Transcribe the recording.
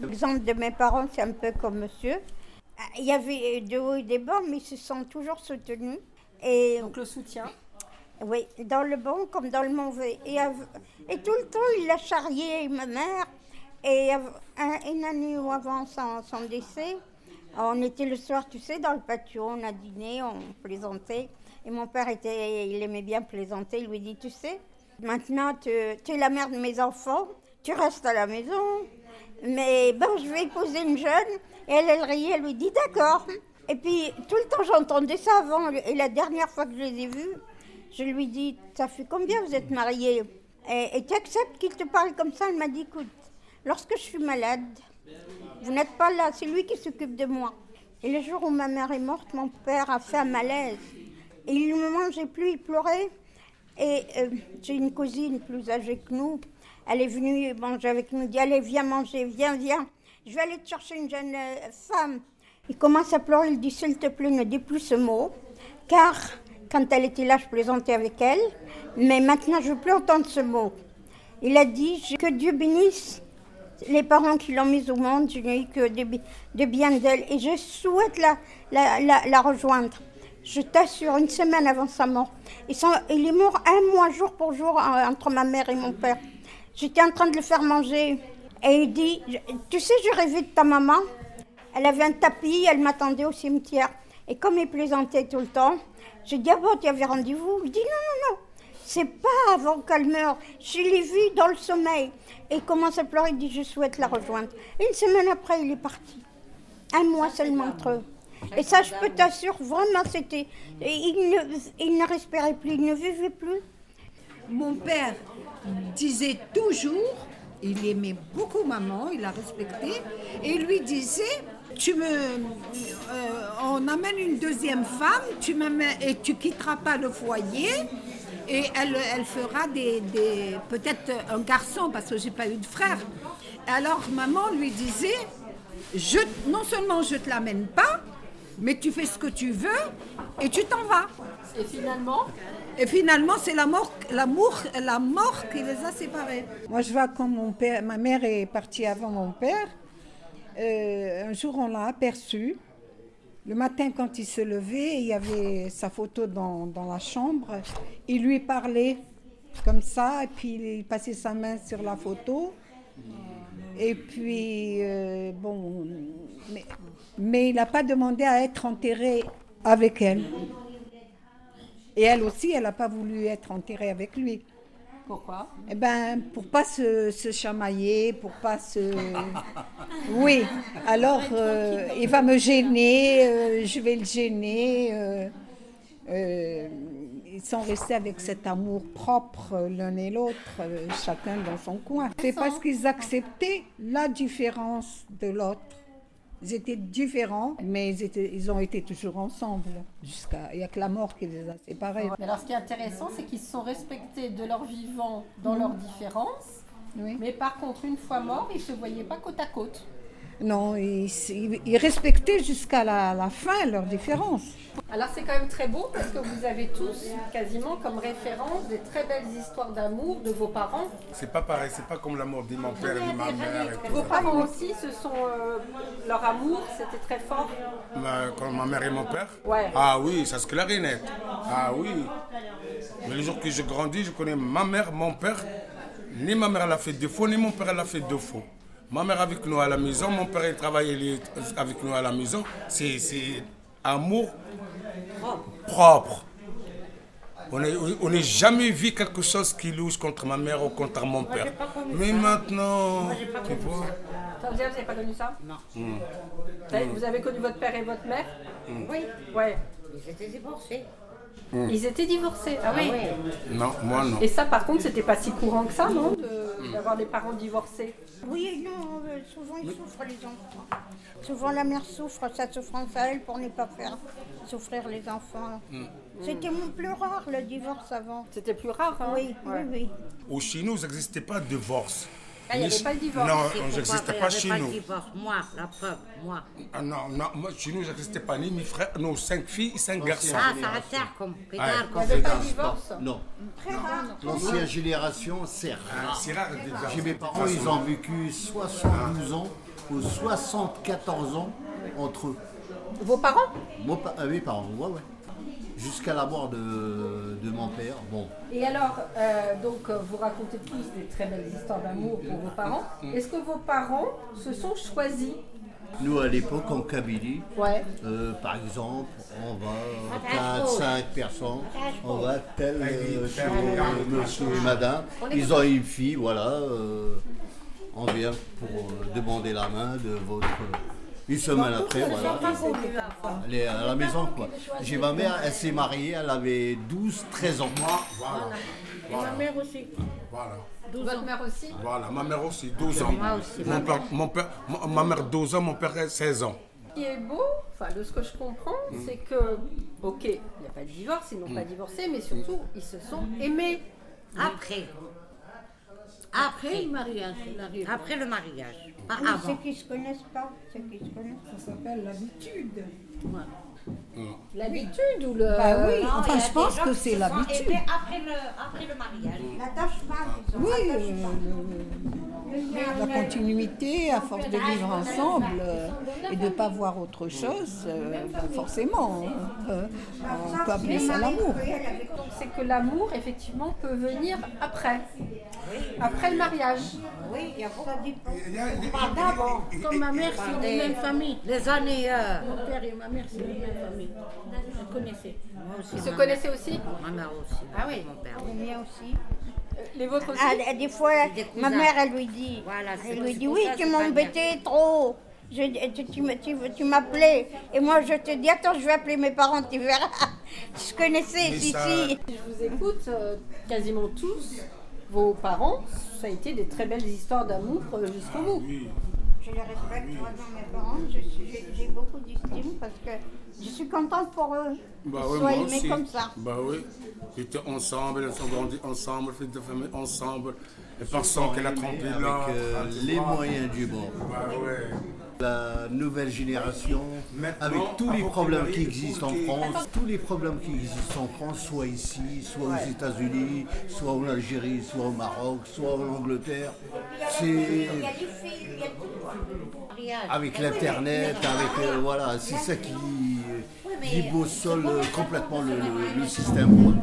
L'exemple de mes parents, c'est un peu comme monsieur. Il y avait de hauts et des bas, mais ils se sont toujours soutenus. Et Donc le soutien. oui, dans le bon comme dans le mauvais. Et, tout le temps, il a charrié ma mère. Et une année ou avant son, son décès, on était le soir, tu sais, dans le patio, on a dîné, on plaisantait. Et mon père, était, il aimait bien plaisanter. Il lui dit, tu sais, maintenant, tu, tu es la mère de mes enfants, tu restes à la maison. Mais bon, je vais épouser une jeune. Et elle, elle riait, elle lui dit, d'accord. Et puis, tout le temps, j'entendais ça avant. Et la dernière fois que je les ai vus, je lui dis, ça fait combien vous êtes mariés? Et tu acceptes qu'il te parle comme ça? Elle m'a dit, écoute, lorsque je suis malade, vous n'êtes pas là, c'est lui qui s'occupe de moi. Et le jour où ma mère est morte, mon père a fait un malaise. Et il ne mangeait plus, il pleurait. Et euh, j'ai une cousine plus âgée que nous. Elle est venue manger avec nous. Dit Allez, viens manger, viens, viens. Je vais aller te chercher une jeune euh, femme. Il commence à pleurer. Il dit S'il te plaît, ne dis plus ce mot. Car quand elle était là, je plaisantais avec elle. Mais maintenant, je ne veux plus entendre ce mot. Il a dit Que Dieu bénisse les parents qui l'ont mise au monde. Je n'ai eu que de, de bien d'elle. Et je souhaite la, rejoindre. Je t'assure, une semaine avant sa mort. Il est mort un mois, jour pour jour, en- entre ma mère et mon père. J'étais en train de le faire manger. Et il dit Je- Tu sais, j'ai rêvé de ta maman. Elle avait un tapis, elle m'attendait au cimetière. Et comme il plaisantait tout le temps, j'ai dit Ah bon, tu avais rendez-vous? Il dit Non, non, non. C'est pas avant qu'elle meure. Je l'ai vue dans le sommeil. Et il commence à pleurer. Il dit Je souhaite la rejoindre. Une semaine après, il est parti. Un mois seulement entre eux. Et ça, je peux t'assurer, vraiment, c'était. Il ne, il ne respirait plus, il ne vivait plus. Mon père disait toujours, il aimait beaucoup maman, il l'a respecté, et lui disait, tu me, euh, on amène une deuxième femme, tu et tu quitteras pas le foyer, et elle, fera peut-être un garçon parce que j'ai pas eu de frère. Alors maman lui disait, je, non seulement je te l'amène pas, mais tu fais ce que tu veux et tu t'en vas. Et finalement, Et finalement, c'est la mort, la qui les a séparés. Moi, je vois quand ma mère est partie avant mon père. euh, un jour, on l'a aperçu. Le matin, quand il se levait, il y avait sa photo dans, dans la chambre. Il lui parlait comme ça, et puis il passait sa main sur la photo. Et puis, euh, bon, mais il n'a pas demandé à être enterré avec elle. Et elle aussi, elle n'a pas voulu être enterrée avec lui. pourquoi? Eh ben, pour pas se, se chamailler, pour pas se. Oui. Alors, euh, il va me gêner, euh, je vais le gêner. euh, ils sont restés avec cet amour propre l'un et l'autre, euh, chacun dans son coin. C'est parce qu'ils acceptaient la différence de l'autre. Ils étaient différents, mais ils, étaient- ils ont été toujours ensemble. Jusqu'à, il n'y a que la mort qui les a séparés. Mais alors ce qui est intéressant, c'est qu'ils se sont respectés de leur vivant dans leurs différences. Oui. Mais par contre, une fois morts, ils ne se voyaient pas côte à côte. Non, ils, respectaient jusqu'à la, la fin leurs différences. Alors c'est quand même très beau parce que vous avez tous quasiment comme référence des très belles histoires d'amour de vos parents. C'est pas pareil, c'est pas comme l'amour de mon père et de ma mère. et tout Vos parents aussi, ce sont euh, leur amour, c'était très fort. Ma- quand ma mère et mon père? Ouais. Ah oui, ça se clarinette. Ah oui. Mais le jour que je grandis, je connais ma mère, mon père. Ni ma mère elle a fait défaut, ni mon père elle a fait défaut. Ma mère avec nous à la maison, mon père il travaillait il est avec nous à la maison. C'est c'est amour propre. On n'est on n'est jamais vu quelque chose qui louche contre ma mère ou contre mon père. Mais maintenant, tu vois, Ça, vous n'avez pas connu ça Non. Vous avez- Vous avez connu votre père et votre mère Oui, Ouais. ils étaient divorcés. Ils étaient divorcés. Ah oui. non, moi non. Et ça, par contre, c'était pas si courant que ça, non de- D'avoir des parents divorcés. Oui, non, euh, souvent ils souffrent les enfants. Souvent la mère souffre, sa souffrance à elle pour ne pas faire souffrir les enfants. C'était mon plus rare le divorce avant. C'était plus rare, hein? Oui, Ouais. oui, oui. Au nous, ça n'existait pas de divorce. Ah, il n'y Ni- avait pas le divorce. Non, pourquoi n'existait pas chez pas nous. divorce. Moi, la preuve, moi. Ah non, non, moi, chez nous, ça n'existait pas ni mes frères, nos cinq filles, cinq garçons. Ah, ça va faire comme Il n'y avait pas de divorce Non. Très rare. L'ancienne génération, c'est Ah, rare. C'est rare déjà. J'ai mes parents, ils ont vécu 72 ans aux 74 ans entre eux. Vos parents? Ah, mes parents, ouais, ouais. Jusqu'à la mort de, de mon père. Bon, Et alors, euh, donc, vous racontez tous des très belles histoires d'amour pour vos parents. Est-ce que vos parents se sont choisis? Nous à l'époque en Kabylie, Ouais. euh, par exemple, on va 4, 5 personnes, on va tel euh, chez monsieur et madame. Ils ont une fille, voilà. euh, on vient pour euh, demander la main de votre. Une semaine après, voilà. Elle est à la maison, quoi. J'ai ma mère, elle s'est mariée, elle avait 12, 13 ans. Voilà. Ma mère aussi. Voilà. Votre mère aussi Voilà, ma mère aussi, 12 ans. Moi aussi, Mon père, mon père, ma- mère 12 ans, mon père 16 ans. Ce qui est beau, enfin de ce que je comprends, c'est que, ok, il n'y a pas de divorce, ils n'ont pas divorcé, mais surtout, ils se sont aimés. Après. Après le mariage. Après le mariage. Pas avant. ceux qui ne se connaissent pas, ceux qui se connaissent Ça s'appelle l'habitude. L'habitude ou le. Bah oui, Non, enfin je pense que c'est l'habitude. Après le, après le mariage. L'attachement, disons. Oui, euh, la continuité, à force de vivre ensemble euh, et de ne pas voir autre chose, euh, ben forcément, on peut, on peut appeler ça l'amour. Donc c'est que l'amour, effectivement, peut venir après. Après le mariage. Oui, il y a beaucoup. D'avant. Comme ma mère, c'est Des- une même famille. Les années. euh, Mon père et ma mère, c'est une même famille. Je connaissais. Ils se connaissaient aussi Ma mère aussi. Ah oui. Mon père. Le mien aussi. Les vôtres aussi Ah, des fois, des ma mère, elle lui dit, Voilà, elle lui dit, oui, ça, tu m'embêtais trop. Je, tu tu, me- tu, tu m'appelais. Et moi, je te dis, attends, je vais appeler mes parents, tu verras. Je connaissais, si, ça- si. Si je vous écoute, euh, quasiment tous, vos parents, ça a été des très belles histoires d'amour euh, jusqu'au bout. Oui. Je les respecte vraiment, mes parents. Je suis- J'ai beaucoup d'estime parce que je suis contente pour eux. Bah oui, soient aimés aussi. comme ça. Bah oui. J'étais ensemble, elles ont grandi ensemble, fait de famille ensemble. Et pensant qu'elle a trompé avec là. euh, les moyens du bord. Bah ouais. La nouvelle génération, Maintenant, avec tous les problèmes qui existent en France, tous les problèmes qui existent en France, soit ici, soit aux États-Unis, soit en Algérie, soit au Maroc, soit en Angleterre, c'est avec l'internet, avec euh, voilà, c'est ça qui, qui boussole complètement le, le- le système.